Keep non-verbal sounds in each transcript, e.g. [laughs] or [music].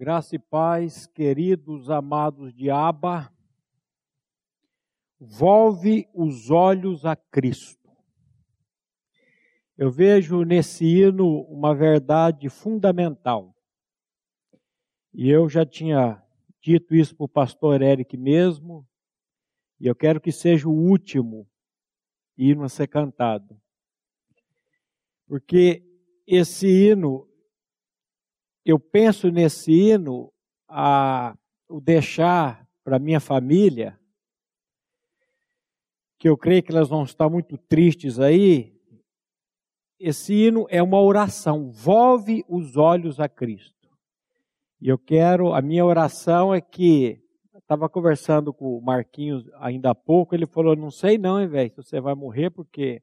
Graça e paz, queridos amados de Aba, volve os olhos a Cristo. Eu vejo nesse hino uma verdade fundamental. E eu já tinha dito isso para o pastor Eric mesmo, e eu quero que seja o último hino a ser cantado. Porque esse hino eu penso nesse hino a o deixar para minha família, que eu creio que elas vão estar muito tristes aí. Esse hino é uma oração, volve os olhos a Cristo. E eu quero, a minha oração é que, estava conversando com o Marquinhos ainda há pouco, ele falou, não sei não, hein, velho, se você vai morrer, porque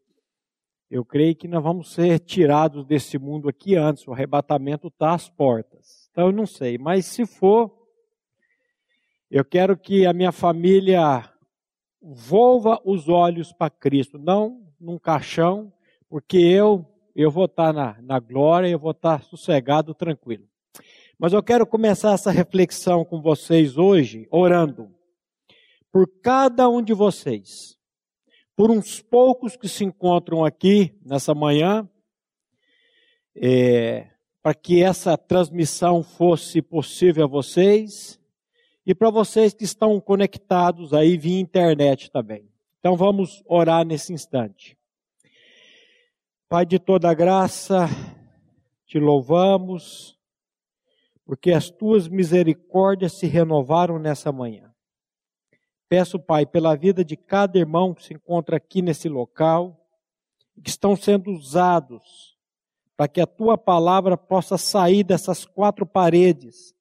eu creio que nós vamos ser tirados desse mundo aqui antes, o arrebatamento está às portas. Então eu não sei, mas se for, eu quero que a minha família volva os olhos para Cristo, não num caixão, porque eu eu vou estar tá na, na glória, eu vou estar tá sossegado, tranquilo. Mas eu quero começar essa reflexão com vocês hoje, orando por cada um de vocês por uns poucos que se encontram aqui nessa manhã, é, para que essa transmissão fosse possível a vocês e para vocês que estão conectados aí via internet também. Então vamos orar nesse instante. Pai de toda graça, te louvamos, porque as tuas misericórdias se renovaram nessa manhã. Peço, Pai, pela vida de cada irmão que se encontra aqui nesse local, que estão sendo usados para que a tua palavra possa sair dessas quatro paredes.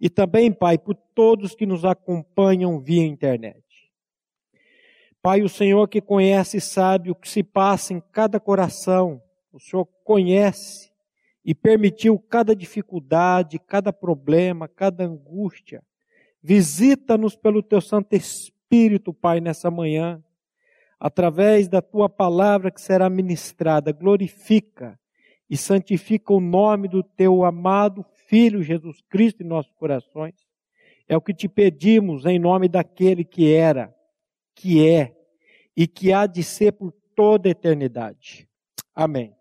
E também, Pai, por todos que nos acompanham via internet. Pai, o Senhor que conhece e sabe o que se passa em cada coração, o Senhor conhece e permitiu cada dificuldade, cada problema, cada angústia. Visita-nos pelo teu Santo Espírito, Pai, nessa manhã, através da tua palavra que será ministrada. Glorifica e santifica o nome do teu amado Filho Jesus Cristo em nossos corações. É o que te pedimos em nome daquele que era, que é e que há de ser por toda a eternidade. Amém.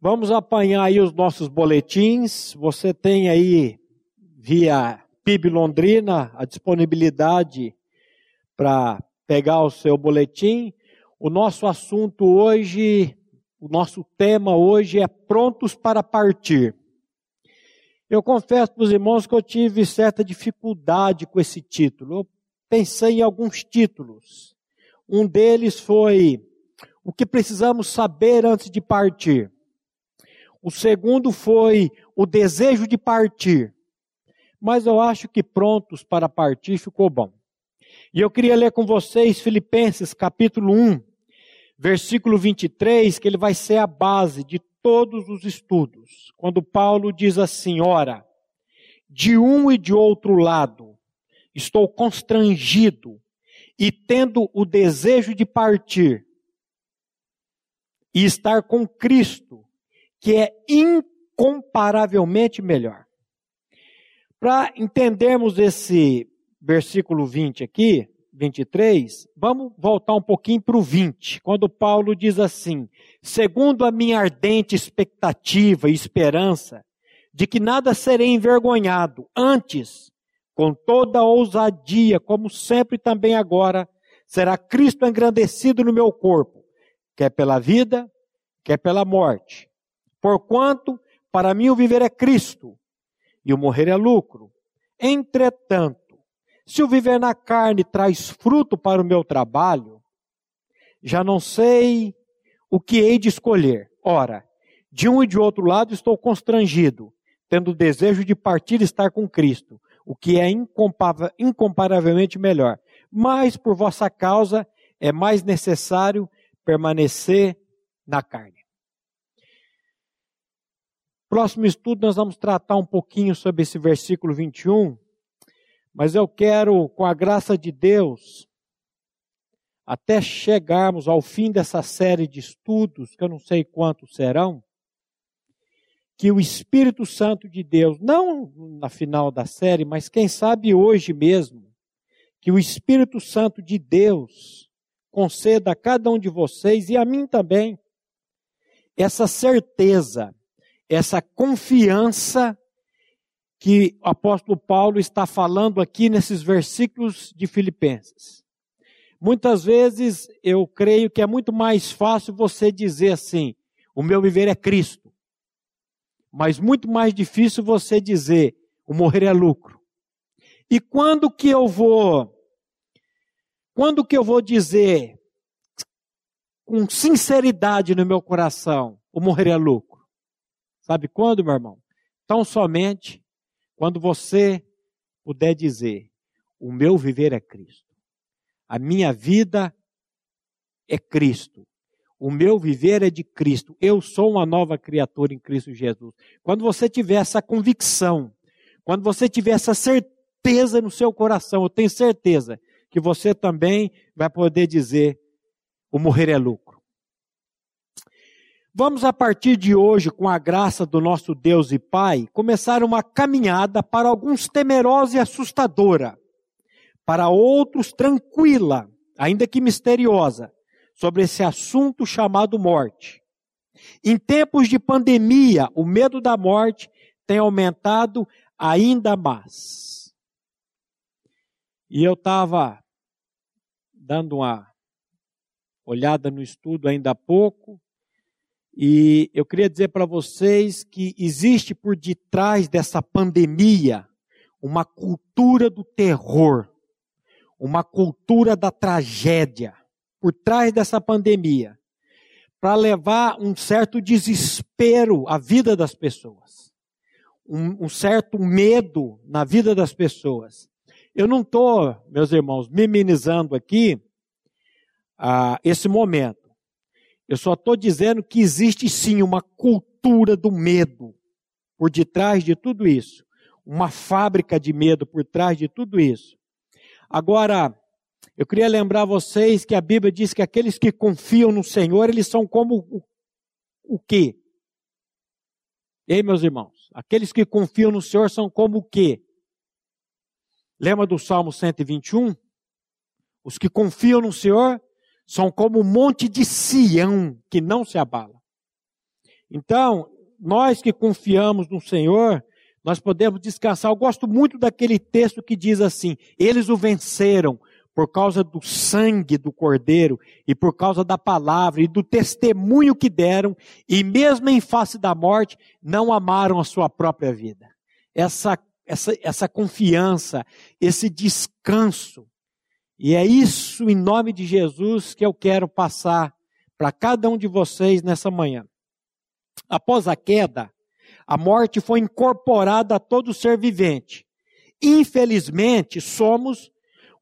Vamos apanhar aí os nossos boletins. Você tem aí via PIB Londrina a disponibilidade para pegar o seu boletim. O nosso assunto hoje, o nosso tema hoje é prontos para partir. Eu confesso para os irmãos que eu tive certa dificuldade com esse título. Eu pensei em alguns títulos. Um deles foi o que precisamos saber antes de partir. O segundo foi o desejo de partir mas eu acho que prontos para partir ficou bom. E eu queria ler com vocês Filipenses capítulo 1, versículo 23, que ele vai ser a base de todos os estudos. Quando Paulo diz assim: Ora, de um e de outro lado, estou constrangido e tendo o desejo de partir e estar com Cristo, que é incomparavelmente melhor. Para entendermos esse versículo 20 aqui, 23, vamos voltar um pouquinho para o 20, quando Paulo diz assim: segundo a minha ardente expectativa e esperança, de que nada serei envergonhado, antes, com toda a ousadia, como sempre também agora, será Cristo engrandecido no meu corpo, quer pela vida, quer pela morte. Porquanto, para mim o viver é Cristo e o morrer é lucro. Entretanto, se o viver na carne traz fruto para o meu trabalho, já não sei o que hei de escolher. Ora, de um e de outro lado estou constrangido, tendo o desejo de partir e estar com Cristo, o que é incomparavelmente melhor. Mas por vossa causa é mais necessário permanecer na carne. Próximo estudo nós vamos tratar um pouquinho sobre esse versículo 21, mas eu quero, com a graça de Deus, até chegarmos ao fim dessa série de estudos, que eu não sei quantos serão, que o Espírito Santo de Deus, não na final da série, mas quem sabe hoje mesmo, que o Espírito Santo de Deus conceda a cada um de vocês e a mim também essa certeza, essa confiança que o apóstolo Paulo está falando aqui nesses versículos de Filipenses. Muitas vezes eu creio que é muito mais fácil você dizer assim: o meu viver é Cristo mas muito mais difícil você dizer: o morrer é lucro. E quando que eu vou quando que eu vou dizer com sinceridade no meu coração, o morrer é lucro? Sabe quando, meu irmão? Tão somente quando você puder dizer: o meu viver é Cristo. A minha vida é Cristo. O meu viver é de Cristo. Eu sou uma nova criatura em Cristo Jesus. Quando você tiver essa convicção, quando você tiver essa certeza no seu coração, eu tenho certeza que você também vai poder dizer: o morrer é lucro. Vamos a partir de hoje, com a graça do nosso Deus e Pai, começar uma caminhada para alguns temerosa e assustadora, para outros tranquila, ainda que misteriosa sobre esse assunto chamado morte. Em tempos de pandemia, o medo da morte tem aumentado ainda mais. E eu estava dando uma olhada no estudo ainda há pouco, e eu queria dizer para vocês que existe por detrás dessa pandemia uma cultura do terror, uma cultura da tragédia por trás dessa pandemia para levar um certo desespero à vida das pessoas, um, um certo medo na vida das pessoas. Eu não estou, meus irmãos, minimizando aqui ah, esse momento. Eu só estou dizendo que existe sim uma cultura do medo por detrás de tudo isso. Uma fábrica de medo por trás de tudo isso. Agora, eu queria lembrar vocês que a Bíblia diz que aqueles que confiam no Senhor, eles são como o, o quê? Ei, meus irmãos, aqueles que confiam no Senhor são como o quê? Lembra do Salmo 121? Os que confiam no Senhor são como o monte de Sião, que não se abala. Então, nós que confiamos no Senhor, nós podemos descansar. Eu gosto muito daquele texto que diz assim: eles o venceram por causa do sangue do Cordeiro e por causa da palavra e do testemunho que deram, e mesmo em face da morte, não amaram a sua própria vida. Essa, essa, essa confiança, esse descanso. E é isso, em nome de Jesus, que eu quero passar para cada um de vocês nessa manhã. Após a queda, a morte foi incorporada a todo ser vivente. Infelizmente, somos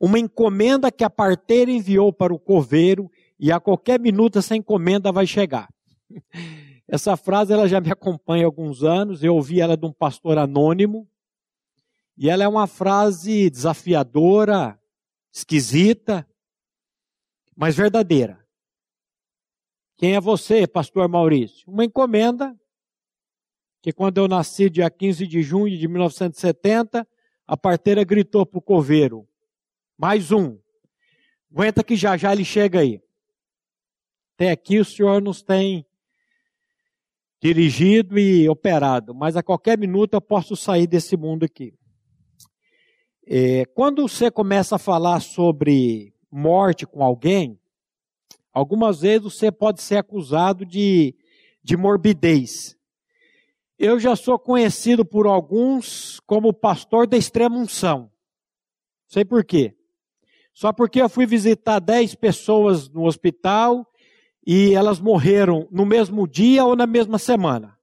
uma encomenda que a parteira enviou para o coveiro e a qualquer minuto essa encomenda vai chegar. [laughs] Essa frase ela já me acompanha há alguns anos, eu ouvi ela de um pastor anônimo, e ela é uma frase desafiadora, esquisita, mas verdadeira. Quem é você, pastor Maurício? Uma encomenda que quando eu nasci dia 15 de junho de 1970, a parteira gritou para o coveiro: mais um. Aguenta que já já ele chega aí. Até aqui o Senhor nos tem dirigido e operado, mas a qualquer minuto eu posso sair desse mundo aqui. É, quando você começa a falar sobre morte com alguém, algumas vezes você pode ser acusado de, de morbidez. Eu já sou conhecido por alguns como pastor da extrema unção. Sei por quê. Só porque eu fui visitar 10 pessoas no hospital e elas morreram no mesmo dia ou na mesma semana.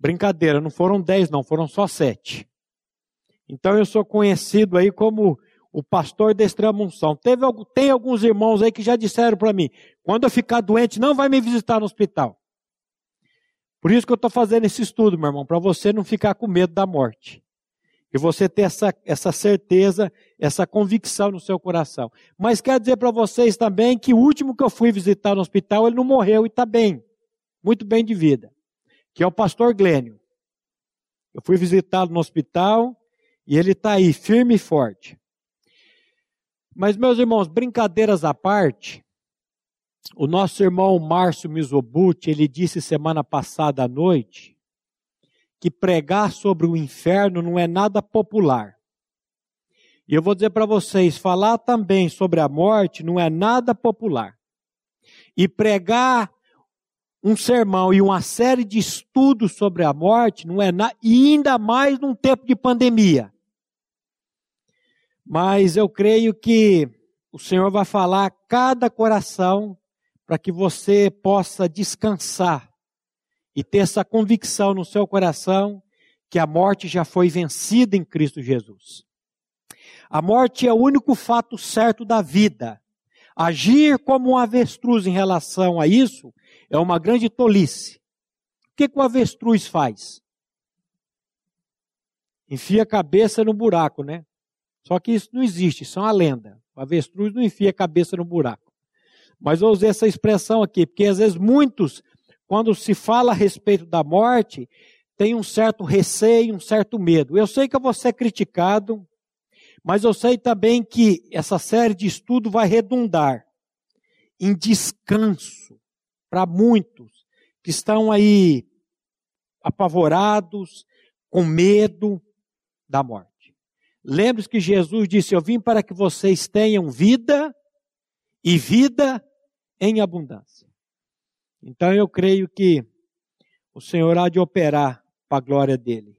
Brincadeira, não foram 10 não, foram só 7. Então eu sou conhecido aí como o pastor da extrema unção. Teve, tem alguns irmãos aí que já disseram para mim, quando eu ficar doente, não vai me visitar no hospital. Por isso que eu estou fazendo esse estudo, meu irmão, para você não ficar com medo da morte. E você ter essa, essa certeza, essa convicção no seu coração. Mas quero dizer para vocês também que o último que eu fui visitar no hospital, ele não morreu e está bem. Muito bem de vida. que é o pastor Glênio. Eu fui visitá-lo no hospital e ele está aí, firme e forte. Mas, meus irmãos, brincadeiras à parte, o nosso irmão Márcio Mizobuti, ele disse semana passada à noite que pregar sobre o inferno não é nada popular. E eu vou dizer para vocês, falar também sobre a morte não é nada popular. E pregar um sermão e uma série de estudos sobre a morte não é nada, e ainda mais num tempo de pandemia. Mas eu creio que o Senhor vai falar a cada coração para que você possa descansar e ter essa convicção no seu coração que a morte já foi vencida em Cristo Jesus. A morte é o único fato certo da vida. Agir como um avestruz em relação a isso é uma grande tolice. O que, que o avestruz faz? Enfia a cabeça no buraco, né? Só que isso não existe, isso é uma lenda. O avestruz não enfia a cabeça no buraco. Mas eu usei essa expressão aqui, porque às vezes muitos, quando se fala a respeito da morte, tem um certo receio, um certo medo. Eu sei que eu vou ser criticado, mas eu sei também que essa série de estudo vai redundar em descanso para muitos que estão aí apavorados, com medo da morte. Lembre-se que Jesus disse: Eu vim para que vocês tenham vida e vida em abundância. Então eu creio que o Senhor há de operar para a glória dele.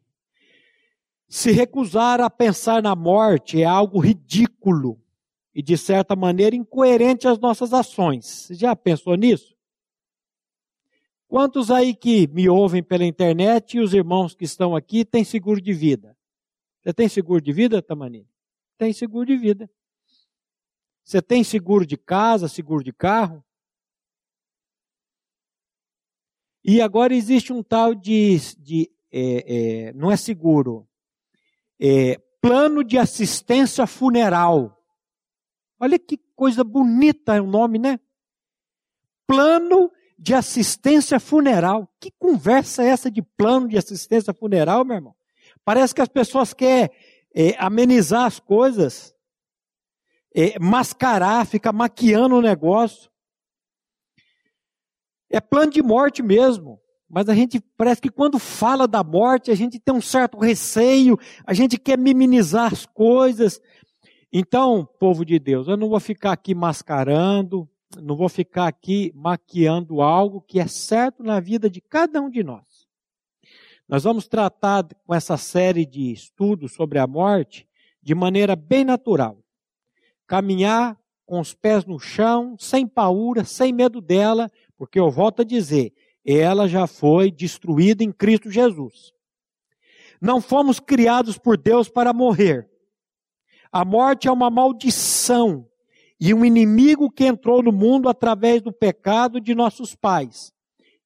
Se recusar a pensar na morte é algo ridículo e, de certa maneira, incoerente às nossas ações. Você já pensou nisso? Quantos aí que me ouvem pela internet e os irmãos que estão aqui têm seguro de vida? Você tem seguro de vida, Tamani? Tem seguro de vida. Você tem seguro de casa, seguro de carro? E agora existe um tal de, de é, é, não é seguro, é, plano de assistência funeral. Olha que coisa bonita é o nome, né? Plano de assistência funeral. Que conversa é essa de plano de assistência funeral, meu irmão? Parece que as pessoas querem é, amenizar as coisas, é, mascarar, ficar maquiando o negócio. É plano de morte mesmo. Mas a gente parece que quando fala da morte, a gente tem um certo receio, a gente quer minimizar as coisas. Então, povo de Deus, eu não vou ficar aqui mascarando, não vou ficar aqui maquiando algo que é certo na vida de cada um de nós. Nós vamos tratar com essa série de estudos sobre a morte de maneira bem natural. Caminhar com os pés no chão, sem paura, sem medo dela, porque eu volto a dizer, ela já foi destruída em Cristo Jesus. Não fomos criados por Deus para morrer. A morte é uma maldição e um inimigo que entrou no mundo através do pecado de nossos pais.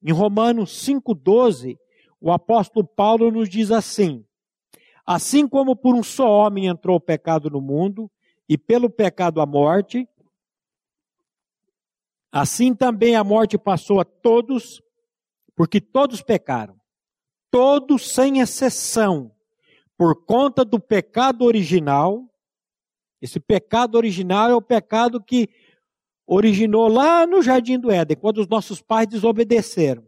Em Romanos 5,12, o apóstolo Paulo nos diz assim: Assim como por um só homem entrou o pecado no mundo, e pelo pecado a morte, assim também a morte passou a todos, porque todos pecaram. Todos sem exceção, por conta do pecado original. Esse pecado original é o pecado que originou lá no jardim do Éden, quando os nossos pais desobedeceram.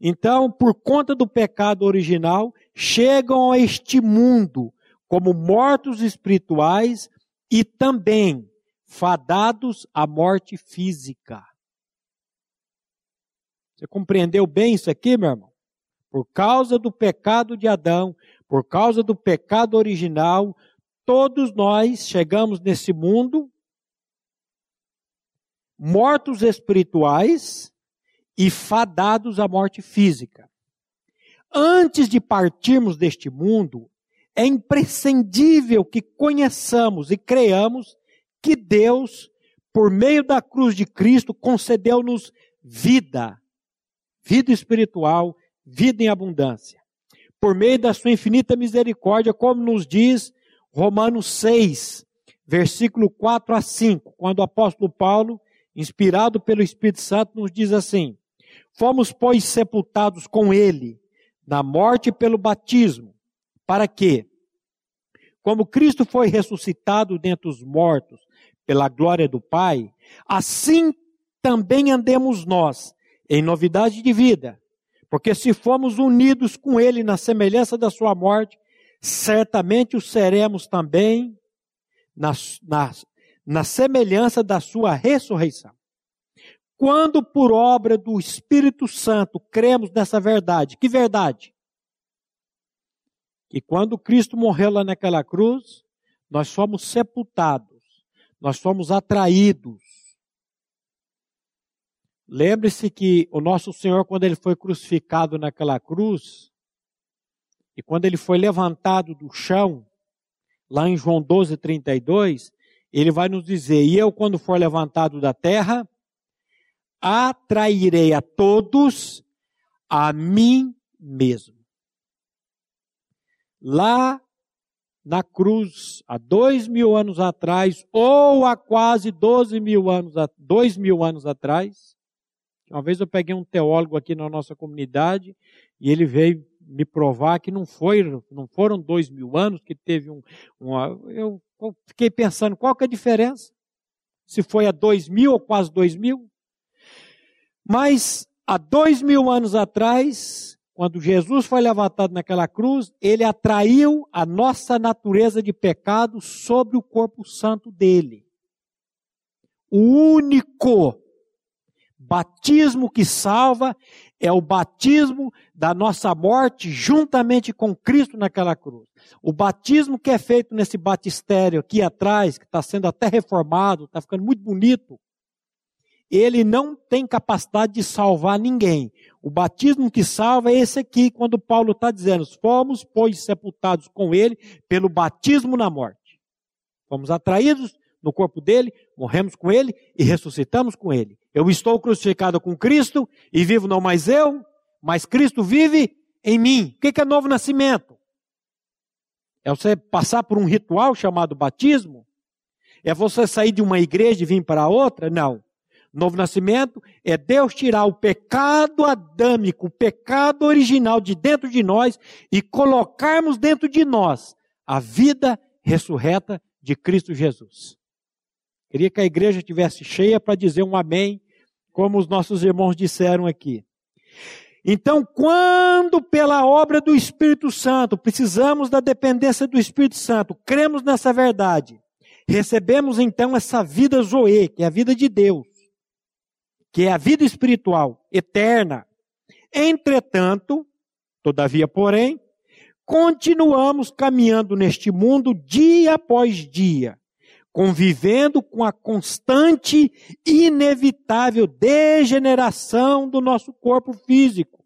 Então, por conta do pecado original, chegam a este mundo como mortos espirituais e também fadados à morte física. Você compreendeu bem isso aqui, meu irmão? Por causa do pecado de Adão, por causa do pecado original, todos nós chegamos nesse mundo mortos espirituais e fadados à morte física. Antes de partirmos deste mundo, é imprescindível que conheçamos e creamos que Deus, por meio da cruz de Cristo, concedeu-nos vida, vida espiritual, vida em abundância. Por meio da sua infinita misericórdia, como nos diz Romanos 6, versículo 4 a 5, quando o apóstolo Paulo, inspirado pelo Espírito Santo, nos diz assim: Fomos, pois, sepultados com ele na morte pelo batismo. Para quê? Como Cristo foi ressuscitado dentre os mortos pela glória do Pai, assim também andemos nós em novidade de vida. Porque se formos unidos com Ele na semelhança da Sua morte, certamente o seremos também na, na, na semelhança da Sua ressurreição. Quando por obra do Espírito Santo cremos nessa verdade, que verdade? Que quando Cristo morreu lá naquela cruz, nós fomos sepultados, nós fomos atraídos. Lembre-se que o nosso Senhor, quando ele foi crucificado naquela cruz, e quando ele foi levantado do chão, lá em João 12, 32, ele vai nos dizer: E eu, quando for levantado da terra, atrairei a todos a mim mesmo. Lá na cruz, há dois mil anos atrás, ou há quase doze mil anos, dois mil anos atrás, uma vez eu peguei um teólogo aqui na nossa comunidade e ele veio me provar que não, foi, não foram dois mil anos que teve um. Uma, eu fiquei pensando qual que é a diferença? Se foi há dois mil ou quase dois mil? Mas há dois mil anos atrás, quando Jesus foi levantado naquela cruz, ele atraiu a nossa natureza de pecado sobre o corpo santo dele. O único batismo que salva é o batismo da nossa morte juntamente com Cristo naquela cruz. O batismo que é feito nesse batistério aqui atrás, que está sendo até reformado, está ficando muito bonito, ele não tem capacidade de salvar ninguém. O batismo que salva é esse aqui, quando Paulo está dizendo: fomos, pois, sepultados com ele pelo batismo na morte. Fomos atraídos no corpo dele, morremos com ele e ressuscitamos com ele. Eu estou crucificado com Cristo e vivo não mais eu, mas Cristo vive em mim. O que é novo nascimento? É você passar por um ritual chamado batismo? É você sair de uma igreja e vir para outra? Não. Novo nascimento é Deus tirar o pecado adâmico, o pecado original de dentro de nós e colocarmos dentro de nós a vida ressurreta de Cristo Jesus. Queria que a igreja estivesse cheia para dizer um amém, como os nossos irmãos disseram aqui. Então, quando pela obra do Espírito Santo, precisamos da dependência do Espírito Santo, cremos nessa verdade, recebemos então essa vida Zoe, que é a vida de Deus que é a vida espiritual eterna. Entretanto, todavia, porém, continuamos caminhando neste mundo dia após dia, convivendo com a constante inevitável degeneração do nosso corpo físico,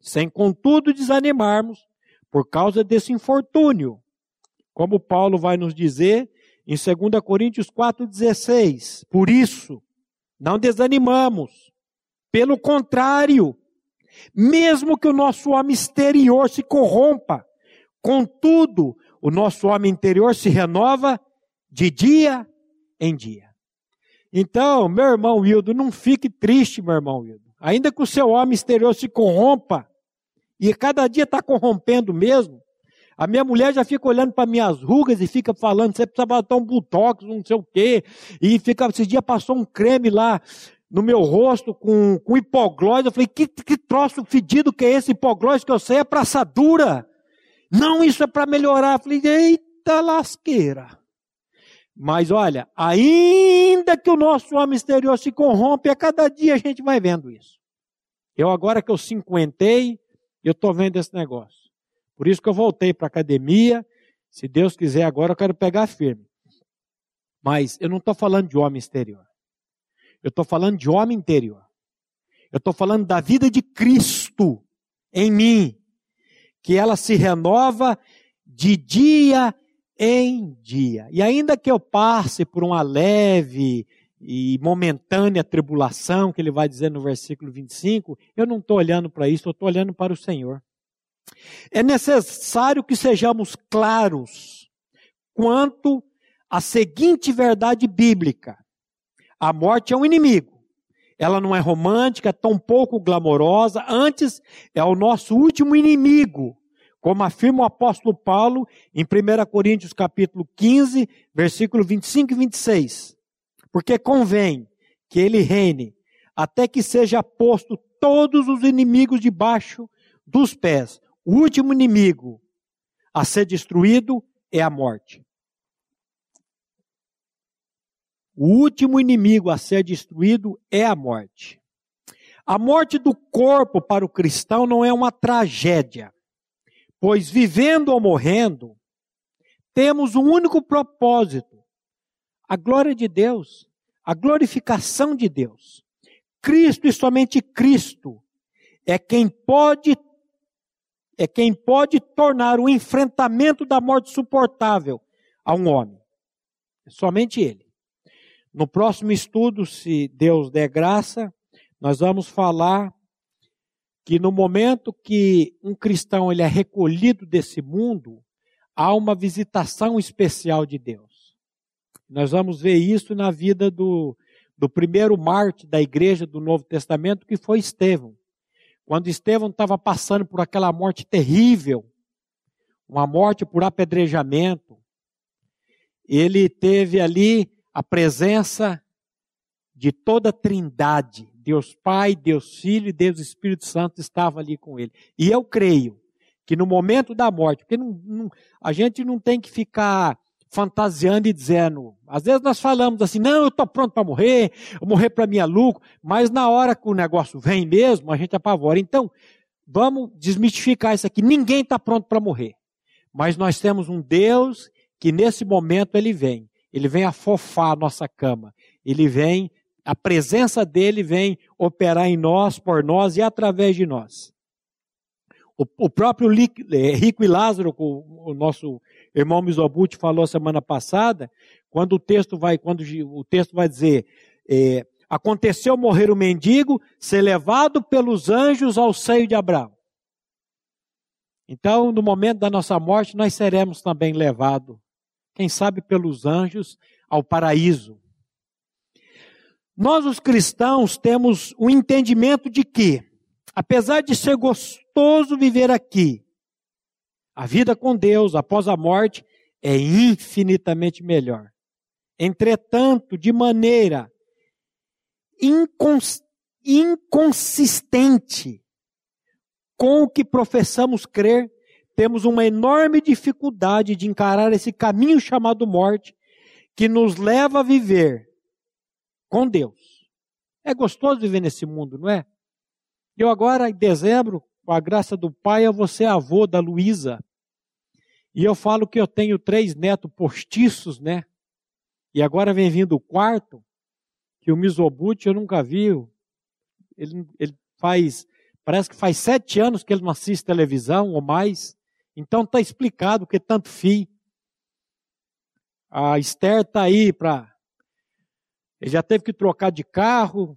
sem contudo desanimarmos por causa desse infortúnio. Como Paulo vai nos dizer em 2 Coríntios 4,16. Por isso, não desanimamos. Pelo contrário, mesmo que o nosso homem exterior se corrompa, contudo, o nosso homem interior se renova de dia em dia. Então, meu irmão Wildo, não fique triste, meu irmão Wildo. Ainda que o seu homem exterior se corrompa, e cada dia está corrompendo mesmo, a minha mulher já fica olhando para minhas rugas e fica falando, você precisa botar um botox, não sei o quê. E fica, esses dias passou um creme lá no meu rosto com, com hipoglós. Eu falei, que, que troço fedido que é esse hipoglós que eu sei é para assadura. Não, isso é para melhorar. Eu falei, eita lasqueira. Mas olha, ainda que o nosso homem exterior se corrompe, a cada dia a gente vai vendo isso. Eu agora que eu cinquentei, eu estou vendo esse negócio. Por isso que eu voltei para a academia. Se Deus quiser, agora eu quero pegar firme. Mas eu não estou falando de homem exterior. Eu estou falando de homem interior. Eu estou falando da vida de Cristo em mim. Que ela se renova de dia em dia. E ainda que eu passe por uma leve e momentânea tribulação, que ele vai dizer no versículo 25, eu não estou olhando para isso, eu estou olhando para o Senhor. É necessário que sejamos claros quanto à seguinte verdade bíblica: a morte é um inimigo. ela não é romântica, tão pouco glamourosa, antes é o nosso último inimigo, como afirma o apóstolo Paulo em 1 Coríntios capítulo 15, versículo 25 e 26. Porque convém que ele reine até que seja posto todos os inimigos debaixo dos pés. O último inimigo a ser destruído é a morte. O último inimigo a ser destruído é a morte. A morte do corpo para o cristão não é uma tragédia, pois vivendo ou morrendo, temos um único propósito: a glória de Deus, a glorificação de Deus. Cristo e somente Cristo é quem pode é quem pode tornar o enfrentamento da morte suportável a um homem. É somente ele. No próximo estudo, se Deus der graça, nós vamos falar que no momento que um cristão ele é recolhido desse mundo, há uma visitação especial de Deus. Nós vamos ver isso na vida do, do primeiro mártir da igreja do Novo Testamento, que foi Estevão. Quando Estevão estava passando por aquela morte terrível, uma morte por apedrejamento, ele teve ali a presença de toda a trindade, Deus Pai, Deus Filho e Deus Espírito Santo estava ali com ele. E eu creio que no momento da morte, porque não, não, a gente não tem que ficar fantasiando e dizendo, às vezes nós falamos assim, não, eu estou pronto para morrer, eu morrer para é lucro, mas na hora que o negócio vem mesmo, a gente apavora. Então, vamos desmistificar isso aqui, ninguém está pronto para morrer, mas nós temos um Deus que nesse momento ele vem ele vem afofar a nossa cama, ele vem, a presença dele vem operar em nós, por nós e através de nós. O, o próprio é, Rico e Lázaro, o, o nosso irmão Mizobuti falou semana passada, quando o texto vai, quando o texto vai dizer, é, aconteceu morrer o mendigo, ser levado pelos anjos ao seio de Abraão. Então, no momento da nossa morte, nós seremos também levados quem sabe pelos anjos, ao paraíso. Nós, os cristãos, temos o um entendimento de que, apesar de ser gostoso viver aqui, a vida com Deus após a morte é infinitamente melhor. Entretanto, de maneira incons inconsistente com o que professamos crer, temos uma enorme dificuldade de encarar esse caminho chamado morte, que nos leva a viver com Deus. É gostoso viver nesse mundo, não é? Eu agora, em dezembro, com a graça do Pai, eu vou ser avô da Luísa. E eu falo que eu tenho três netos postiços, né? E agora vem vindo o quarto, que o Mizobuti eu nunca vi. Ele, ele faz, parece que faz sete anos que ele não assiste televisão ou mais. Então está explicado que tanto fio. A Esther está aí para. Ele já teve que trocar de carro.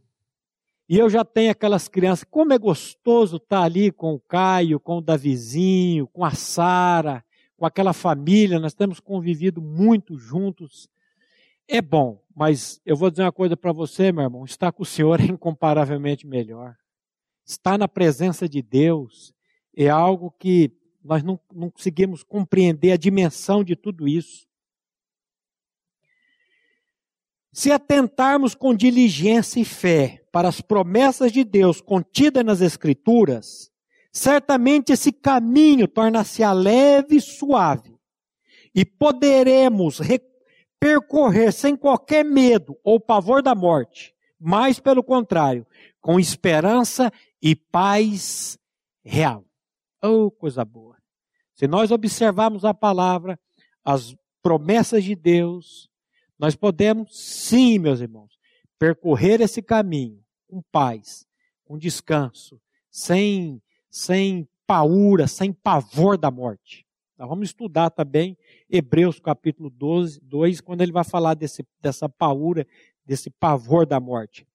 E eu já tenho aquelas crianças. Como é gostoso estar ali com o Caio, com o Davizinho, com a Sara, com aquela família. Nós temos convivido muito juntos. É bom, mas eu vou dizer uma coisa para você, meu irmão. Estar com o Senhor é incomparavelmente melhor. Estar na presença de Deus é algo que nós não, não conseguimos compreender a dimensão de tudo isso. Se atentarmos com diligência e fé para as promessas de Deus contidas nas Escrituras, certamente esse caminho torna-se leve e suave, e poderemos percorrer sem qualquer medo ou pavor da morte, mas pelo contrário, com esperança e paz real. Oh, coisa boa. Se nós observarmos a palavra, as promessas de Deus, nós podemos, sim, meus irmãos, percorrer esse caminho com paz, com descanso, sem, sem paura, sem pavor da morte. Nós vamos estudar também Hebreus capítulo 12, 2, quando ele vai falar desse, dessa paura, desse pavor da morte.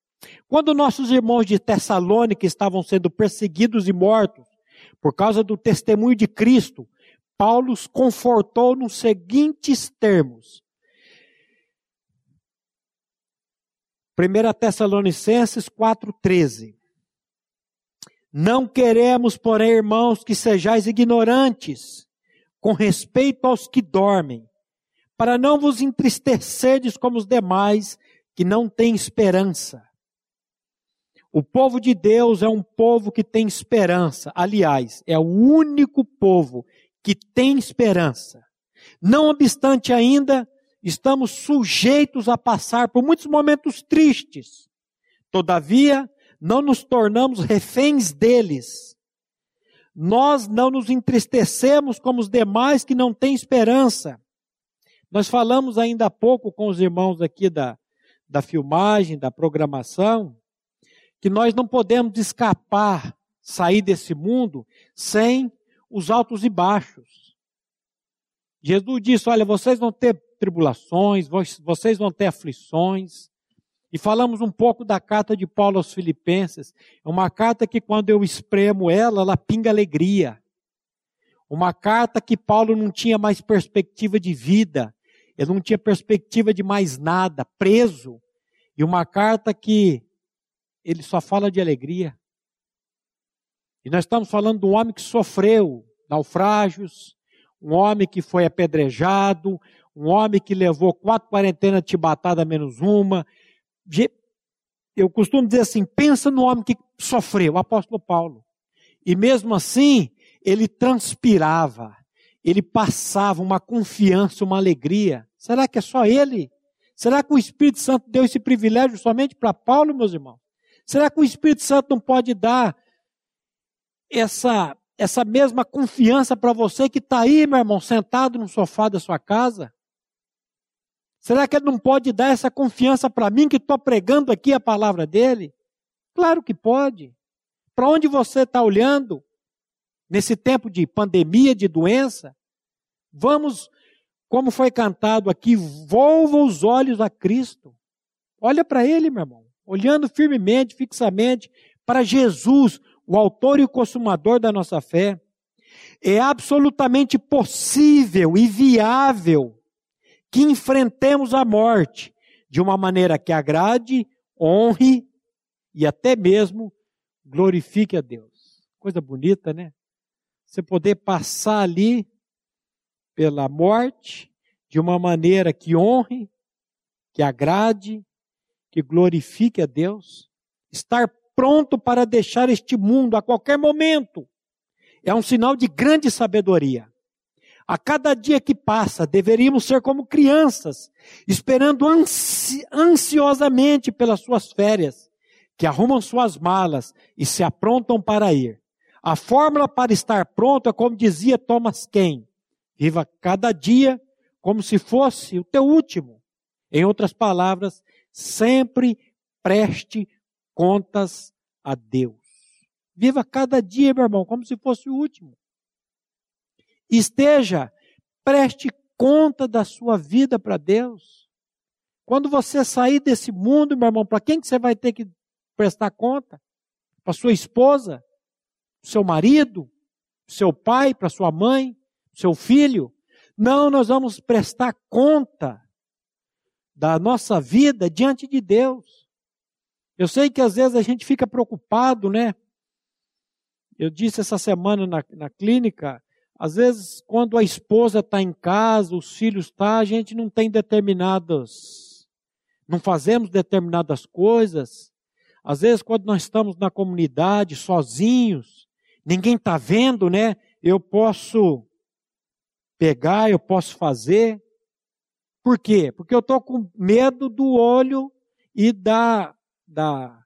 Quando nossos irmãos de Tessalônica estavam sendo perseguidos e mortos, por causa do testemunho de Cristo, Paulo os confortou nos seguintes termos: 1 Tessalonicenses 4,13. Não queremos, porém, irmãos, que sejais ignorantes com respeito aos que dormem, para não vos entristecerdes como os demais que não têm esperança. O povo de Deus é um povo que tem esperança. Aliás, é o único povo que tem esperança. Não obstante ainda, estamos sujeitos a passar por muitos momentos tristes. Todavia, não nos tornamos reféns deles. Nós não nos entristecemos como os demais que não têm esperança. Nós falamos ainda há pouco com os irmãos aqui da, da filmagem, da programação, que nós não podemos escapar, sair desse mundo sem os altos e baixos. Jesus disse: Olha, vocês vão ter tribulações, vocês vão ter aflições. E falamos um pouco da carta de Paulo aos Filipenses. É uma carta que, quando eu espremo ela, ela pinga alegria. Uma carta que Paulo não tinha mais perspectiva de vida, ele não tinha perspectiva de mais nada, preso. E uma carta que ele só fala de alegria. E nós estamos falando de um homem que sofreu naufrágios, um homem que foi apedrejado, um homem que levou quatro quarentenas de chibatada menos uma. Eu costumo dizer assim: pensa no homem que sofreu, o apóstolo Paulo. E mesmo assim, ele transpirava, ele passava uma confiança, uma alegria. Será que é só ele? Será que o Espírito Santo deu esse privilégio somente para Paulo, meus irmãos? Será que o Espírito Santo não pode dar essa, essa mesma confiança para você que está aí, meu irmão, sentado no sofá da sua casa? Será que ele não pode dar essa confiança para mim que estou pregando aqui a palavra dele? Claro que pode. Para onde você está olhando nesse tempo de pandemia, de doença? Vamos, como foi cantado aqui, volva os olhos a Cristo. Olha para ele, meu irmão, olhando firmemente, fixamente para Jesus, o autor e o consumador da nossa fé. É absolutamente possível e viável que enfrentemos a morte de uma maneira que agrade, honre e até mesmo glorifique a Deus. Coisa bonita, né? Você poder passar ali pela morte de uma maneira que honre, que agrade, que glorifique a Deus, estar pronto para deixar este mundo a qualquer momento, é um sinal de grande sabedoria. A cada dia que passa, deveríamos ser como crianças, esperando ansi ansiosamente pelas suas férias, que arrumam suas malas e se aprontam para ir. A fórmula para estar pronto é como dizia Thomas Kane: viva cada dia como se fosse o teu último. Em outras palavras, sempre preste contas a Deus. Viva cada dia, meu irmão, como se fosse o último. Esteja, preste conta da sua vida para Deus. Quando você sair desse mundo, meu irmão, para quem que você vai ter que prestar conta? Para sua esposa? Seu marido? Seu pai? Para sua mãe? Seu filho? Não, nós vamos prestar conta da nossa vida diante de Deus. Eu sei que às vezes a gente fica preocupado, né? Eu disse essa semana na, na clínica, às vezes, quando a esposa está em casa, os filhos estão, tá, a gente não tem determinadas, não fazemos determinadas coisas. Às vezes, quando nós estamos na comunidade, sozinhos, ninguém está vendo, né? Eu posso pegar, eu posso fazer. Por quê? Porque eu estou com medo do olho e da, da,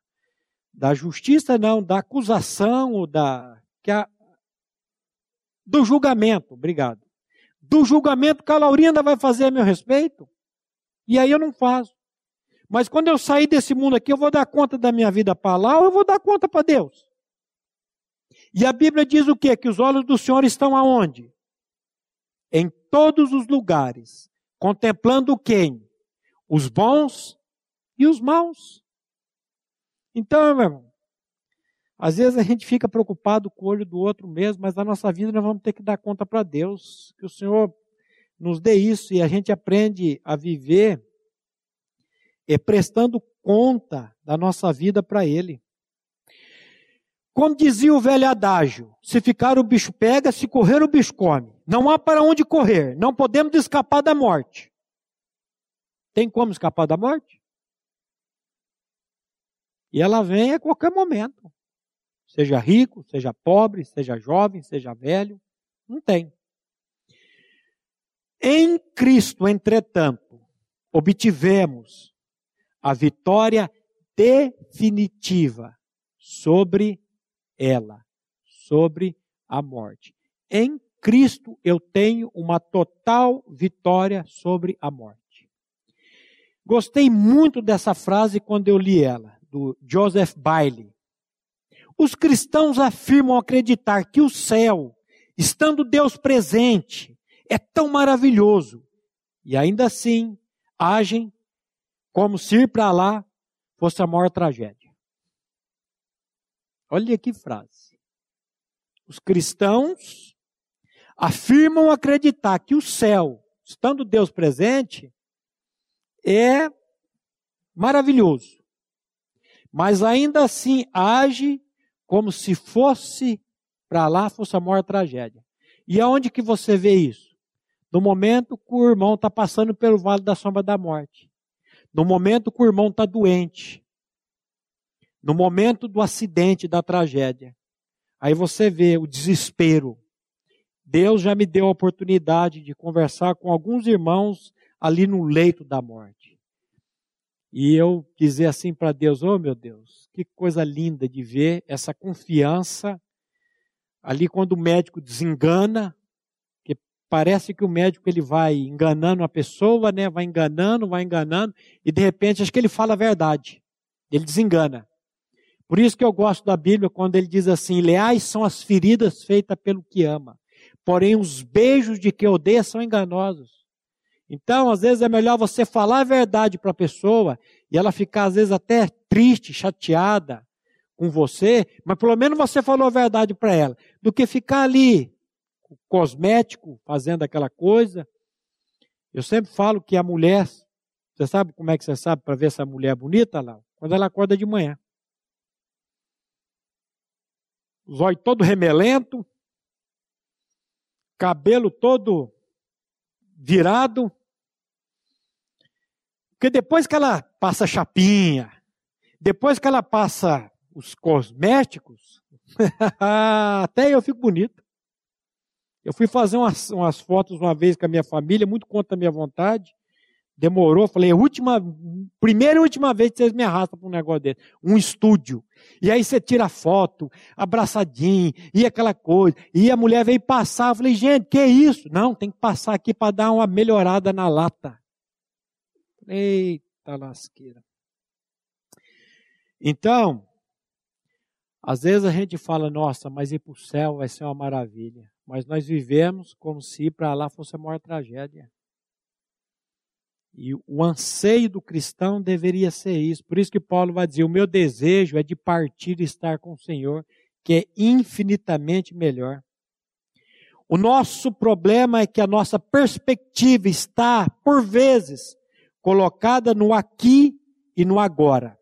da justiça, não, da acusação, da, que a, do julgamento, obrigado. Do julgamento que a Laurinda vai fazer a meu respeito. E aí eu não faço. Mas quando eu sair desse mundo aqui, eu vou dar conta da minha vida para lá ou eu vou dar conta para Deus. E a Bíblia diz o quê? Que os olhos do Senhor estão aonde? Em todos os lugares, contemplando quem? Os bons e os maus. Então, meu irmão, às vezes a gente fica preocupado com o olho do outro mesmo, mas na nossa vida nós vamos ter que dar conta para Deus. Que o Senhor nos dê isso e a gente aprende a viver é, prestando conta da nossa vida para Ele. Como dizia o velho adágio, se ficar o bicho pega, se correr o bicho come. Não há para onde correr, não podemos escapar da morte. Tem como escapar da morte? E ela vem a qualquer momento. Seja rico, seja pobre, seja jovem, seja velho, não tem. Em Cristo, entretanto, obtivemos a vitória definitiva sobre ela, sobre a morte. Em Cristo eu tenho uma total vitória sobre a morte. Gostei muito dessa frase quando eu li ela, do Joseph Bailey. Os cristãos afirmam acreditar que o céu, estando Deus presente, é tão maravilhoso e ainda assim agem como se ir para lá fosse a maior tragédia. Olha que frase. Os cristãos afirmam acreditar que o céu, estando Deus presente, é maravilhoso. Mas ainda assim age como se fosse para lá fosse a maior tragédia. E aonde que você vê isso? No momento que o irmão está passando pelo vale da sombra da morte. No momento que o irmão está doente no momento do acidente, da tragédia. Aí você vê o desespero. Deus já me deu a oportunidade de conversar com alguns irmãos ali no leito da morte. E eu dizer assim para Deus: Oh meu Deus, que coisa linda de ver essa confiança ali quando o médico desengana, que parece que o médico ele vai enganando a pessoa, né? Vai enganando, vai enganando, e de repente acho que ele fala a verdade. Ele desengana. Por isso que eu gosto da Bíblia quando ele diz assim: leais são as feridas feitas pelo que ama, porém os beijos de que odeia são enganosos. Então, às vezes é melhor você falar a verdade para a pessoa e ela ficar, às vezes, até triste, chateada com você, mas pelo menos você falou a verdade para ela, do que ficar ali, cosmético, fazendo aquela coisa. Eu sempre falo que a mulher, você sabe como é que você sabe para ver se a mulher é bonita lá? Quando ela acorda de manhã. zóio todo remelento, cabelo todo virado. Porque depois que ela passa chapinha, depois que ela passa os cosméticos, [laughs] até eu fico bonito. Eu fui fazer umas, umas, fotos uma vez com a minha família, muito contra a minha vontade. Demorou, falei, última, primeira e última vez que vocês me arrastam para um negócio desse. Um estúdio. E aí você tira foto, abraçadinho, e aquela coisa. E a mulher veio passar. Eu falei, gente, que é isso? Não, tem que passar aqui para dar uma melhorada na lata. Eita lasqueira. Então, às vezes a gente fala, nossa, mas ir para o céu vai ser uma maravilha. Mas nós vivemos como se ir para lá fosse a maior tragédia. E o anseio do cristão deveria ser isso. Por isso que Paulo vai dizer: o meu desejo é de partir e estar com o Senhor, que é infinitamente melhor. O nosso problema é que a nossa perspectiva está, por vezes, colocada no aqui e no agora.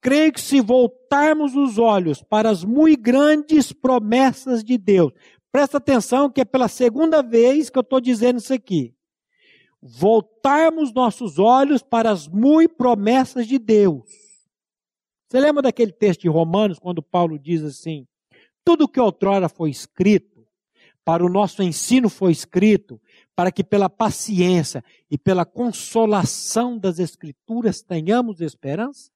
Creio que se voltarmos os olhos para as muito grandes promessas de Deus, presta atenção que é pela segunda vez que eu estou dizendo isso aqui voltarmos nossos olhos para as muito promessas de Deus. Você lembra daquele texto de Romanos, quando Paulo diz assim: tudo que outrora foi escrito, para o nosso ensino foi escrito, para que pela paciência e pela consolação das Escrituras tenhamos esperança?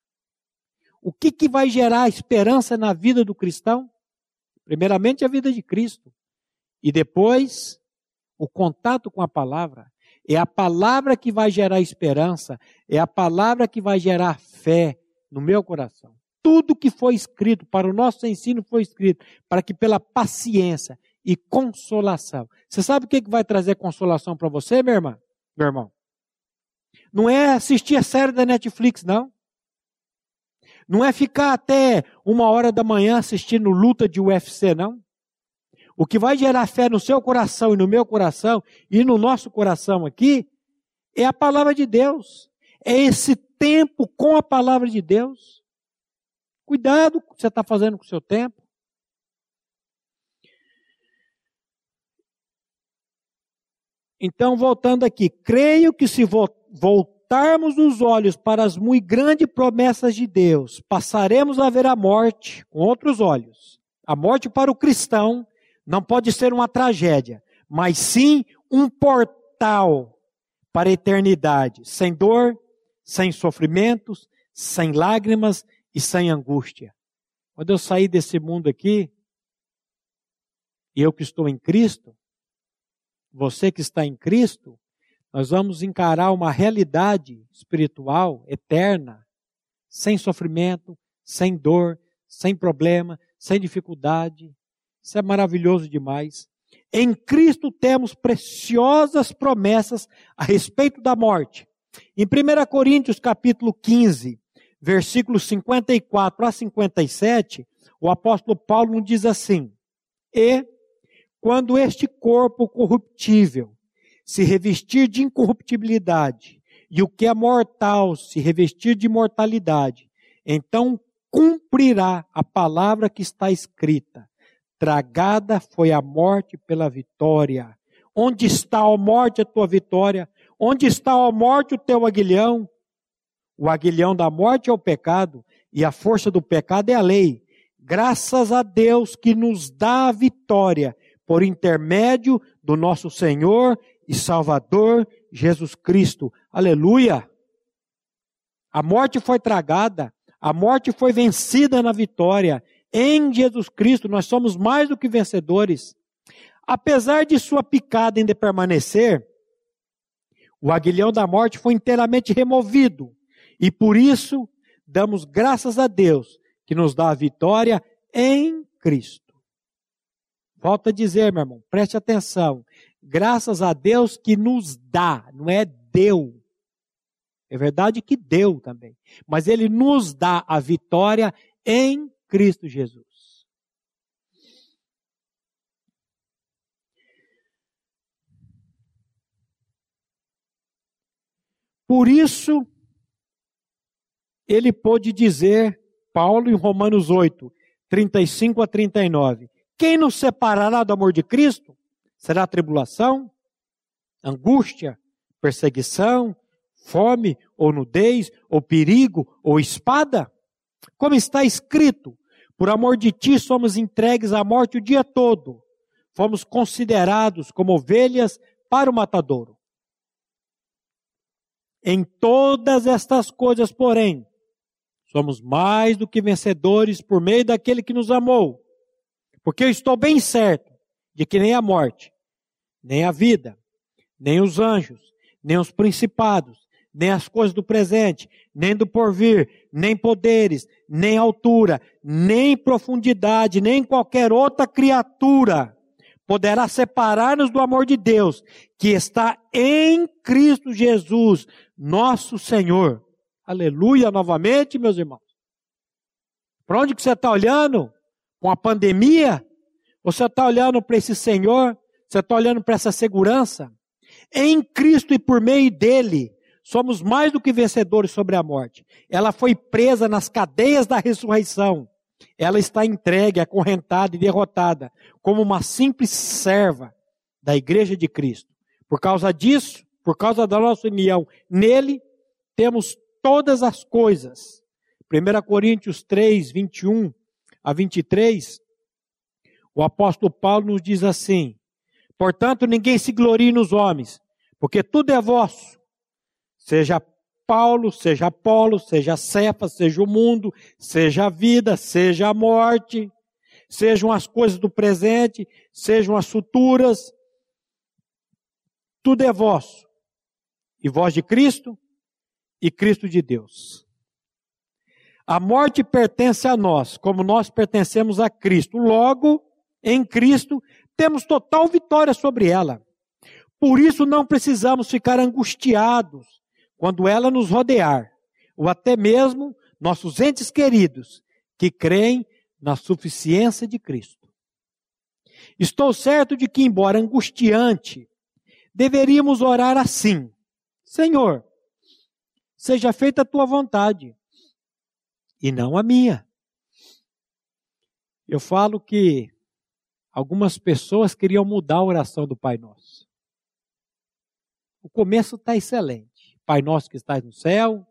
O que, que vai gerar esperança na vida do cristão? Primeiramente, a vida de Cristo. E depois, o contato com a palavra. É a palavra que vai gerar esperança, é a palavra que vai gerar fé no meu coração. Tudo que foi escrito para o nosso ensino foi escrito para que pela paciência e consolação. Você sabe o que vai trazer consolação para você, minha irmã? Meu irmão? Não é assistir a série da Netflix, não. Não é ficar até uma hora da manhã assistindo luta de UFC, não. O que vai gerar fé no seu coração e no meu coração e no nosso coração aqui é a palavra de Deus. é esse tempo com a palavra de Deus. Cuidado com o que você está fazendo com o seu tempo. Então, voltando aqui, creio que se voltarmos os olhos para as muito grandes promessas de Deus, passaremos a ver a morte com outros olhos. A morte para o cristão não pode ser uma tragédia, mas sim um portal para a eternidade, sem dor, sem sofrimentos, sem lágrimas e sem angústia. Quando eu sair desse mundo aqui, eu que estou em Cristo, você que está em Cristo, nós vamos encarar uma realidade espiritual eterna, sem sofrimento, sem dor, sem problema, sem dificuldade. Isso é maravilhoso demais. Em Cristo temos preciosas promessas a respeito da morte. Em 1 Coríntios capítulo 15, versículos 54 a 57, o apóstolo Paulo diz assim: E quando este corpo corruptível se revestir de incorruptibilidade e o que é mortal se revestir de mortalidade, então cumprirá a palavra que está escrita: Tragada foi a morte pela vitória. Onde está a morte a tua vitória? Onde está a morte o teu aguilhão? O aguilhão da morte é o pecado e a força do pecado é a lei. Graças a Deus que nos dá a vitória por intermédio do nosso Senhor e Salvador Jesus Cristo. Aleluia! A morte foi tragada, a morte foi vencida na vitória. Em Jesus Cristo nós somos mais do que vencedores. Apesar de sua picada ainda permanecer, o aguilhão da morte foi inteiramente removido. E por isso damos graças a Deus que nos dá a vitória em Cristo. Volto a dizer, meu irmão, preste atenção. Graças a Deus que nos dá, não é deu. É verdade que deu também. Mas Ele nos dá a vitória em Cristo Jesus. Por isso, ele pôde dizer, Paulo em Romanos 8, 35 a 39, quem nos separará do amor de Cristo? Será tribulação, angústia, perseguição, fome, ou nudez, ou perigo, ou espada? Como está escrito, por amor de ti somos entregues à morte o dia todo. Fomos considerados como ovelhas para o matadouro. Em todas estas coisas, porém, somos mais do que vencedores por meio daquele que nos amou. Porque eu estou bem certo de que nem a morte, nem a vida, nem os anjos, nem os principados, nem as coisas do presente, nem do porvir, nem poderes, nem altura, nem profundidade, nem qualquer outra criatura poderá separar-nos do amor de Deus que está em Cristo Jesus, nosso Senhor. Aleluia novamente, meus irmãos. Para onde que você está olhando? Com a pandemia? Você está olhando para esse Senhor? Você está olhando para essa segurança? Em Cristo e por meio dele, somos mais do que vencedores sobre a morte. Ela foi presa nas cadeias da ressurreição. Ela está entregue, acorrentada e derrotada, como uma simples serva da igreja de Cristo. Por causa disso, por causa da nossa união nele, temos todas as coisas. 1 Coríntios 3, 21 a 23, o apóstolo Paulo nos diz assim: Portanto, ninguém se glorie nos homens, porque tudo é vosso, seja Paulo, seja Apolo, seja Cefa, seja o mundo, seja a vida, seja a morte, sejam as coisas do presente, sejam as futuras, tudo é vosso, e vós de Cristo, e Cristo de Deus. A morte pertence a nós, como nós pertencemos a Cristo. Logo, em Cristo, temos total vitória sobre ela. Por isso não precisamos ficar angustiados quando ela nos rodear, ou até mesmo nossos entes queridos que creem na suficiência de Cristo. Estou certo de que, embora angustiante, deveríamos orar assim: Senhor, seja feita a tua vontade e não a minha. Eu falo que algumas pessoas queriam mudar a oração do Pai Nosso. O começo está excelente. Pai Nosso que estás no céu,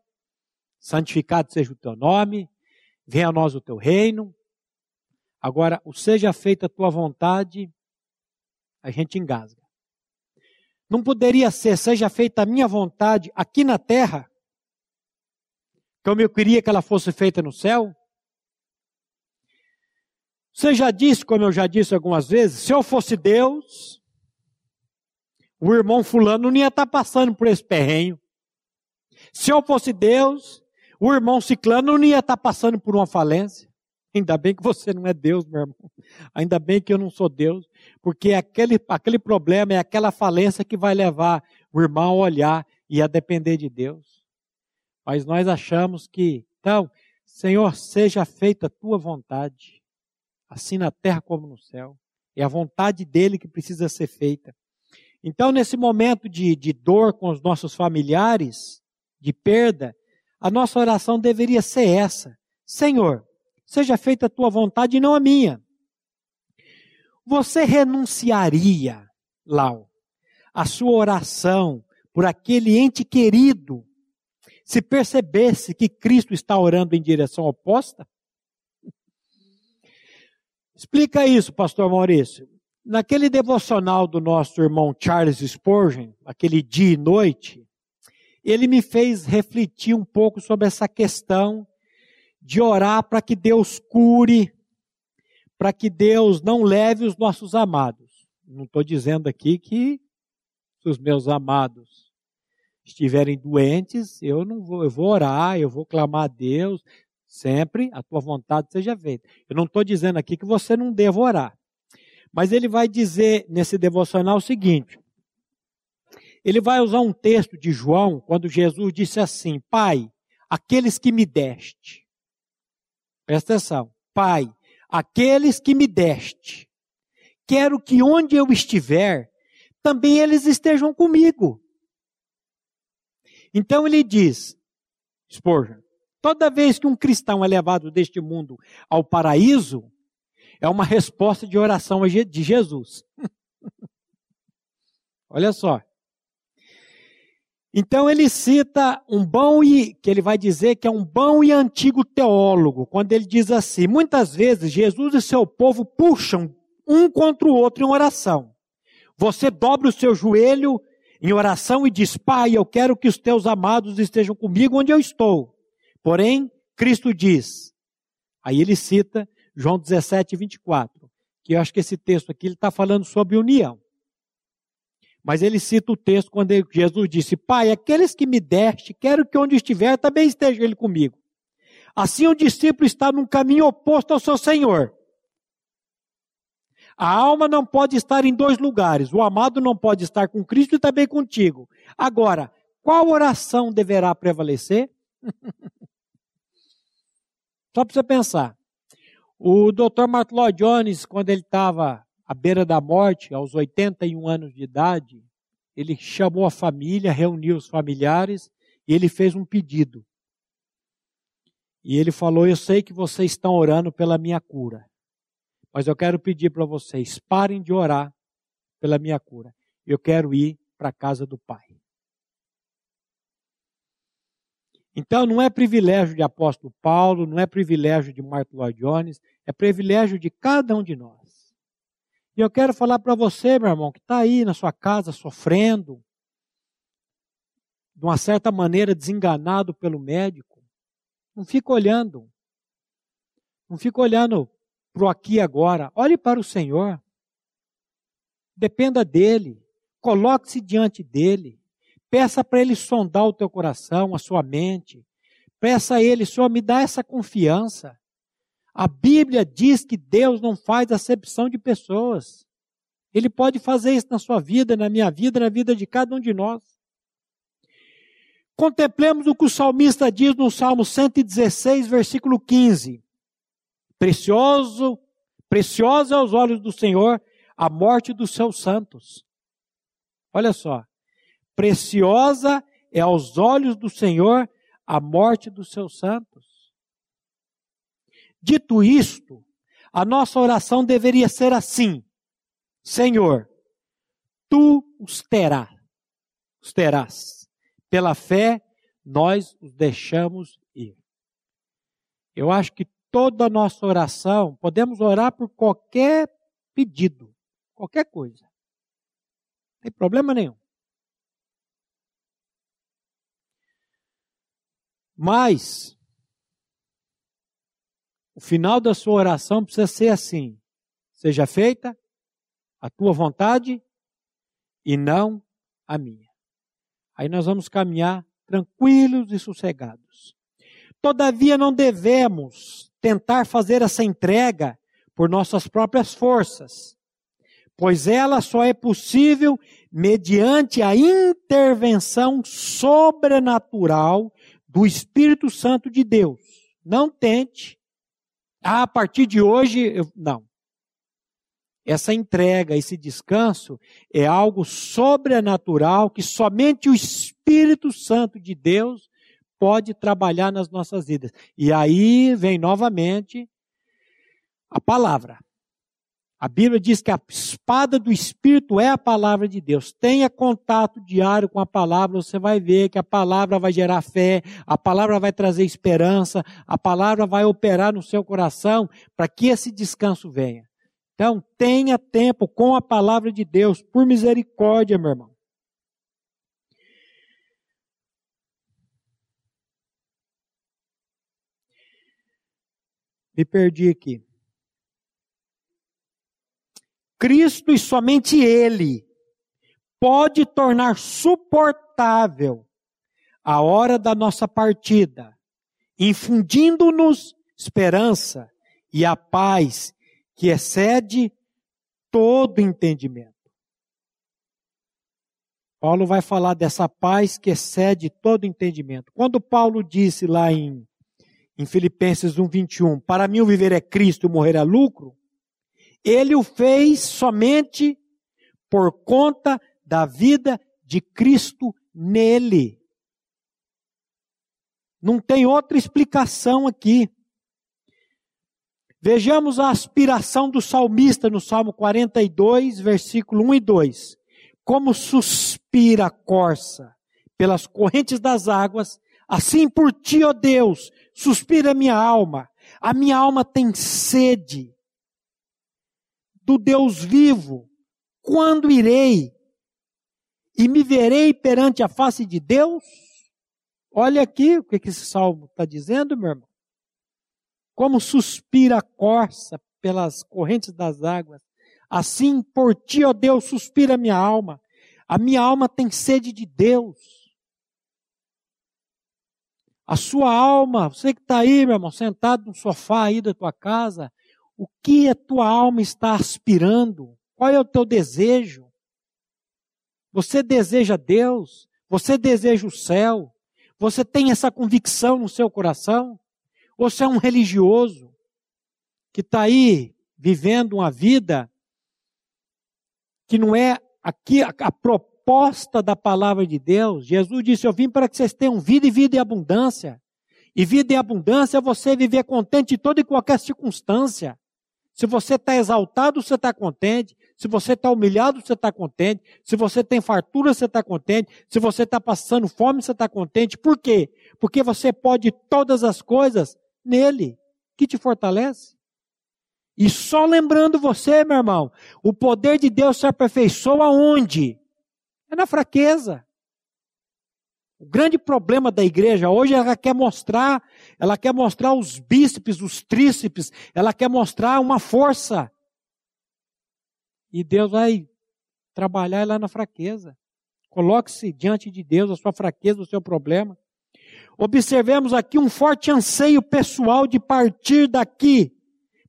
santificado seja o teu nome, venha a nós o teu reino. Agora, o seja feita a tua vontade, a gente engasga. Não poderia ser, seja feita a minha vontade aqui na terra, como eu queria que ela fosse feita no céu? Você já disse, como eu já disse algumas vezes, se eu fosse Deus, o irmão fulano não ia estar passando por esse perrenho. Se eu fosse Deus, o irmão ciclano não ia estar passando por uma falência. Ainda bem que você não é Deus, meu irmão. Ainda bem que eu não sou Deus. Porque aquele, aquele problema é aquela falência que vai levar o irmão a olhar e a depender de Deus. Mas nós achamos que, então, Senhor, seja feita a tua vontade, assim na terra como no céu. É a vontade dele que precisa ser feita. Então, nesse momento de, de dor com os nossos familiares, de perda, a nossa oração deveria ser essa: Senhor, seja feita a tua vontade e não a minha. Você renunciaria, Lau, a sua oração por aquele ente querido se percebesse que Cristo está orando em direção oposta? Explica isso, pastor Maurício. Naquele devocional do nosso irmão Charles Spurgeon, aquele dia e noite, ele me fez refletir um pouco sobre essa questão de orar para que Deus cure, para que Deus não leve os nossos amados. Não estou dizendo aqui que os meus amados estiverem doentes, eu não vou, eu vou orar, eu vou clamar a Deus, sempre a tua vontade seja feita. Eu não estou dizendo aqui que você não deva orar. Mas ele vai dizer nesse devocional o seguinte: ele vai usar um texto de João, quando Jesus disse assim: Pai, aqueles que me deste. Presta atenção. Pai, aqueles que me deste. Quero que onde eu estiver, também eles estejam comigo. Então ele diz, Spurgeon, toda vez que um cristão é levado deste mundo ao paraíso, é uma resposta de oração de Jesus. [laughs] Olha só. Então ele cita um bom e que ele vai dizer que é um bom e antigo teólogo, quando ele diz assim: muitas vezes Jesus e seu povo puxam um contra o outro em oração. Você dobra o seu joelho em oração e diz: Pai, eu quero que os teus amados estejam comigo onde eu estou. Porém, Cristo diz, aí ele cita João 17, 24, que eu acho que esse texto aqui ele está falando sobre união. Mas ele cita o texto quando Jesus disse: Pai, aqueles que me deste, quero que onde estiver também esteja ele comigo. Assim o discípulo está num caminho oposto ao seu Senhor. A alma não pode estar em dois lugares. O amado não pode estar com Cristo e também contigo. Agora, qual oração deverá prevalecer? [laughs] Só para você pensar. O Dr. Martin Lloyd Jones, quando ele estava à beira da morte, aos 81 anos de idade, ele chamou a família, reuniu os familiares e ele fez um pedido. E ele falou: Eu sei que vocês estão orando pela minha cura. Mas eu quero pedir para vocês, parem de orar pela minha cura. Eu quero ir para a casa do Pai. Então não é privilégio de apóstolo Paulo, não é privilégio de Martin Lloyd Jones, é privilégio de cada um de nós. E eu quero falar para você, meu irmão, que está aí na sua casa sofrendo, de uma certa maneira desenganado pelo médico. Não fica olhando. Não fica olhando para o aqui e agora. Olhe para o Senhor. Dependa dele. Coloque-se diante dele. Peça para ele sondar o teu coração, a sua mente. Peça a ele, Senhor, me dá essa confiança. A Bíblia diz que Deus não faz acepção de pessoas. Ele pode fazer isso na sua vida, na minha vida, na vida de cada um de nós. Contemplemos o que o salmista diz no Salmo 116, versículo 15. Precioso, preciosa aos olhos do Senhor a morte dos seus santos. Olha só. Preciosa é aos olhos do Senhor a morte dos seus santos. Dito isto, a nossa oração deveria ser assim: Senhor, tu os terás, os terás. Pela fé, nós os deixamos ir. Eu acho que toda nossa oração, podemos orar por qualquer pedido, qualquer coisa. Não tem problema nenhum. Mas, o final da sua oração precisa ser assim: seja feita a tua vontade e não a minha. Aí nós vamos caminhar tranquilos e sossegados. Todavia, não devemos tentar fazer essa entrega por nossas próprias forças, pois ela só é possível mediante a intervenção sobrenatural do Espírito Santo de Deus. Não tente, ah, a partir de hoje, eu, não. Essa entrega, esse descanso é algo sobrenatural que somente o Espírito Santo de Deus pode trabalhar nas nossas vidas. E aí vem novamente a palavra. A Bíblia diz que a espada do Espírito é a palavra de Deus. Tenha contato diário com a palavra, você vai ver que a palavra vai gerar fé, a palavra vai trazer esperança, a palavra vai operar no seu coração para que esse descanso venha. Então, tenha tempo com a palavra de Deus, por misericórdia, meu irmão. Me perdi aqui. Cristo e somente Ele pode tornar suportável a hora da nossa partida, infundindo-nos esperança e a paz que excede todo entendimento. Paulo vai falar dessa paz que excede todo entendimento. Quando Paulo disse lá em, em Filipenses 1:21, para mim o viver é Cristo morrer é lucro, ele o fez somente por conta da vida de Cristo nele. Não tem outra explicação aqui. Vejamos a aspiração do salmista no Salmo 42, versículo 1 e 2. Como suspira a corça pelas correntes das águas, assim por ti, ó Deus, suspira minha alma. A minha alma tem sede do Deus vivo. Quando irei e me verei perante a face de Deus? Olha aqui o que esse salmo está dizendo, meu irmão. Como suspira a corça pelas correntes das águas, assim por ti, ó Deus, suspira a minha alma. A minha alma tem sede de Deus. A sua alma, você que está aí, meu irmão, sentado no sofá aí da tua casa, o que a tua alma está aspirando? Qual é o teu desejo? Você deseja Deus? Você deseja o céu? Você tem essa convicção no seu coração? Ou você é um religioso que está aí vivendo uma vida que não é aqui a, a proposta da palavra de Deus? Jesus disse: Eu vim para que vocês tenham vida e vida em abundância. E vida em abundância é você viver contente em toda e qualquer circunstância. Se você está exaltado, você está contente. Se você está humilhado, você está contente. Se você tem fartura, você está contente. Se você está passando fome, você está contente. Por quê? Porque você pode todas as coisas nele, que te fortalece. E só lembrando você, meu irmão, o poder de Deus se aperfeiçoa onde? É na fraqueza. O grande problema da igreja hoje é ela quer mostrar, ela quer mostrar os bíceps, os tríceps, ela quer mostrar uma força. E Deus vai trabalhar lá na fraqueza. Coloque-se diante de Deus a sua fraqueza, o seu problema. Observemos aqui um forte anseio pessoal de partir daqui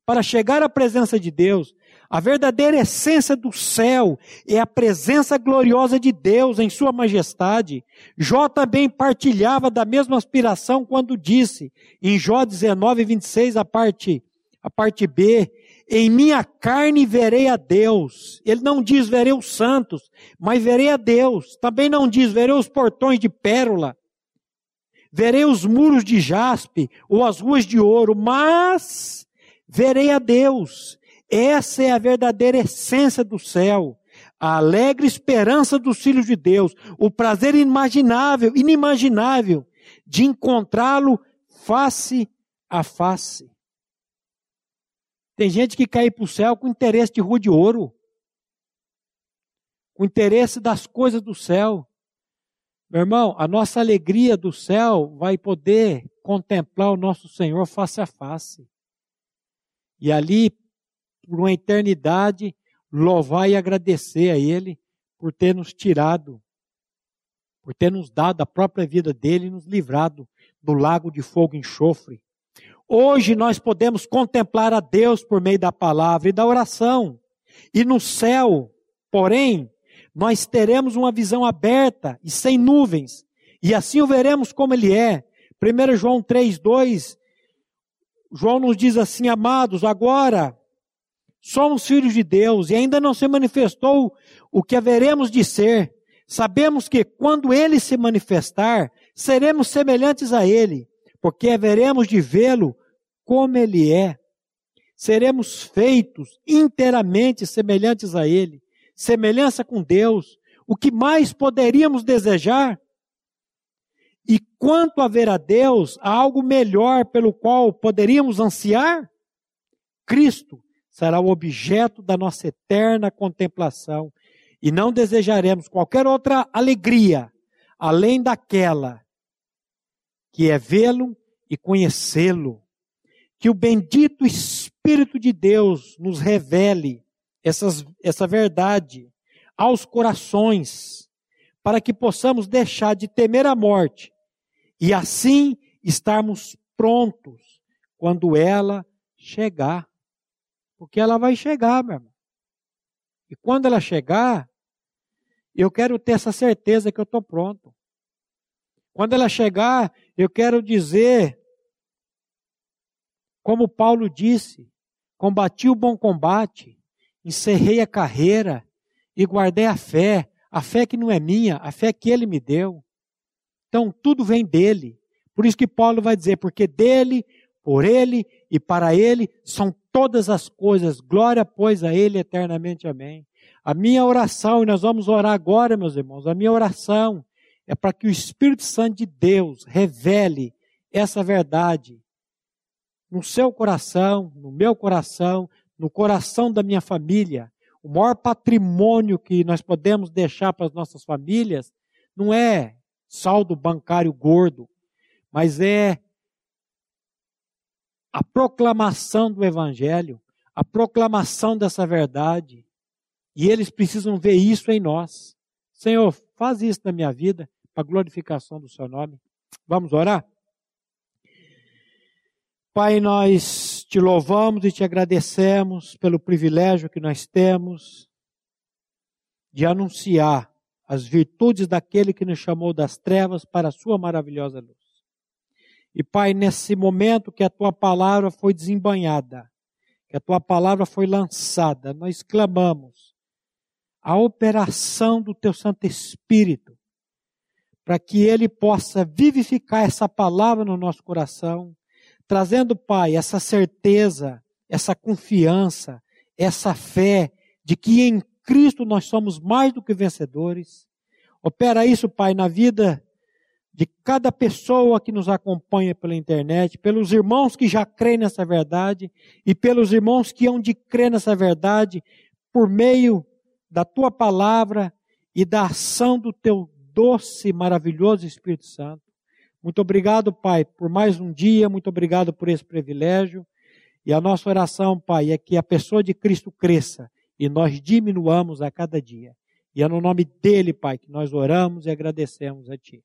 para chegar à presença de Deus. A verdadeira essência do céu é a presença gloriosa de Deus em Sua majestade. Jó também partilhava da mesma aspiração quando disse, em Jó 19, 26, a parte, a parte B, em minha carne verei a Deus. Ele não diz verei os santos, mas verei a Deus. Também não diz verei os portões de pérola. verei os muros de jaspe ou as ruas de ouro, mas verei a Deus. Essa é a verdadeira essência do céu, a alegre esperança dos filhos de Deus, o prazer inimaginável, inimaginável de encontrá-lo face a face. Tem gente que cai para o céu com interesse de rua de ouro, com interesse das coisas do céu. Meu irmão, a nossa alegria do céu vai poder contemplar o nosso Senhor face a face. E ali, por uma eternidade, louvar e agradecer a Ele por ter nos tirado, por ter nos dado a própria vida dele e nos livrado do lago de fogo e enxofre. Hoje nós podemos contemplar a Deus por meio da palavra e da oração. E no céu, porém, nós teremos uma visão aberta e sem nuvens, e assim o veremos como ele é. 1 João 3,2, João nos diz assim, amados, agora somos filhos de Deus e ainda não se manifestou o que haveremos de ser. Sabemos que quando ele se manifestar, seremos semelhantes a ele, porque haveremos de vê-lo como ele é. Seremos feitos inteiramente semelhantes a ele semelhança com Deus, o que mais poderíamos desejar? E quanto a ver a Deus, há algo melhor pelo qual poderíamos ansiar? Cristo será o objeto da nossa eterna contemplação e não desejaremos qualquer outra alegria além daquela que é vê-lo e conhecê-lo. Que o bendito Espírito de Deus nos revele essas, essa verdade aos corações, para que possamos deixar de temer a morte e assim estarmos prontos quando ela chegar. Porque ela vai chegar, meu irmão. E quando ela chegar, eu quero ter essa certeza que eu estou pronto. Quando ela chegar, eu quero dizer, como Paulo disse: combati o bom combate, encerrei a carreira e guardei a fé, a fé que não é minha, a fé que ele me deu. Então tudo vem dele. Por isso que Paulo vai dizer, porque dele, por ele e para ele são todas as coisas. Glória, pois, a ele eternamente. Amém. A minha oração, e nós vamos orar agora, meus irmãos, a minha oração é para que o Espírito Santo de Deus revele essa verdade no seu coração, no meu coração, no coração da minha família, o maior patrimônio que nós podemos deixar para as nossas famílias não é saldo bancário gordo, mas é a proclamação do Evangelho, a proclamação dessa verdade. E eles precisam ver isso em nós. Senhor, faz isso na minha vida, para a glorificação do Seu nome. Vamos orar? Pai, nós te louvamos e te agradecemos pelo privilégio que nós temos de anunciar as virtudes daquele que nos chamou das trevas para a sua maravilhosa luz. E Pai, nesse momento que a tua palavra foi desembanhada, que a tua palavra foi lançada, nós clamamos a operação do teu Santo Espírito, para que ele possa vivificar essa palavra no nosso coração trazendo, Pai, essa certeza, essa confiança, essa fé de que em Cristo nós somos mais do que vencedores. Opera isso, Pai, na vida de cada pessoa que nos acompanha pela internet, pelos irmãos que já creem nessa verdade e pelos irmãos que hão de crer nessa verdade por meio da tua palavra e da ação do teu doce e maravilhoso Espírito Santo. Muito obrigado, Pai, por mais um dia, muito obrigado por esse privilégio. E a nossa oração, Pai, é que a pessoa de Cristo cresça e nós diminuamos a cada dia. E é no nome dele, Pai, que nós oramos e agradecemos a Ti.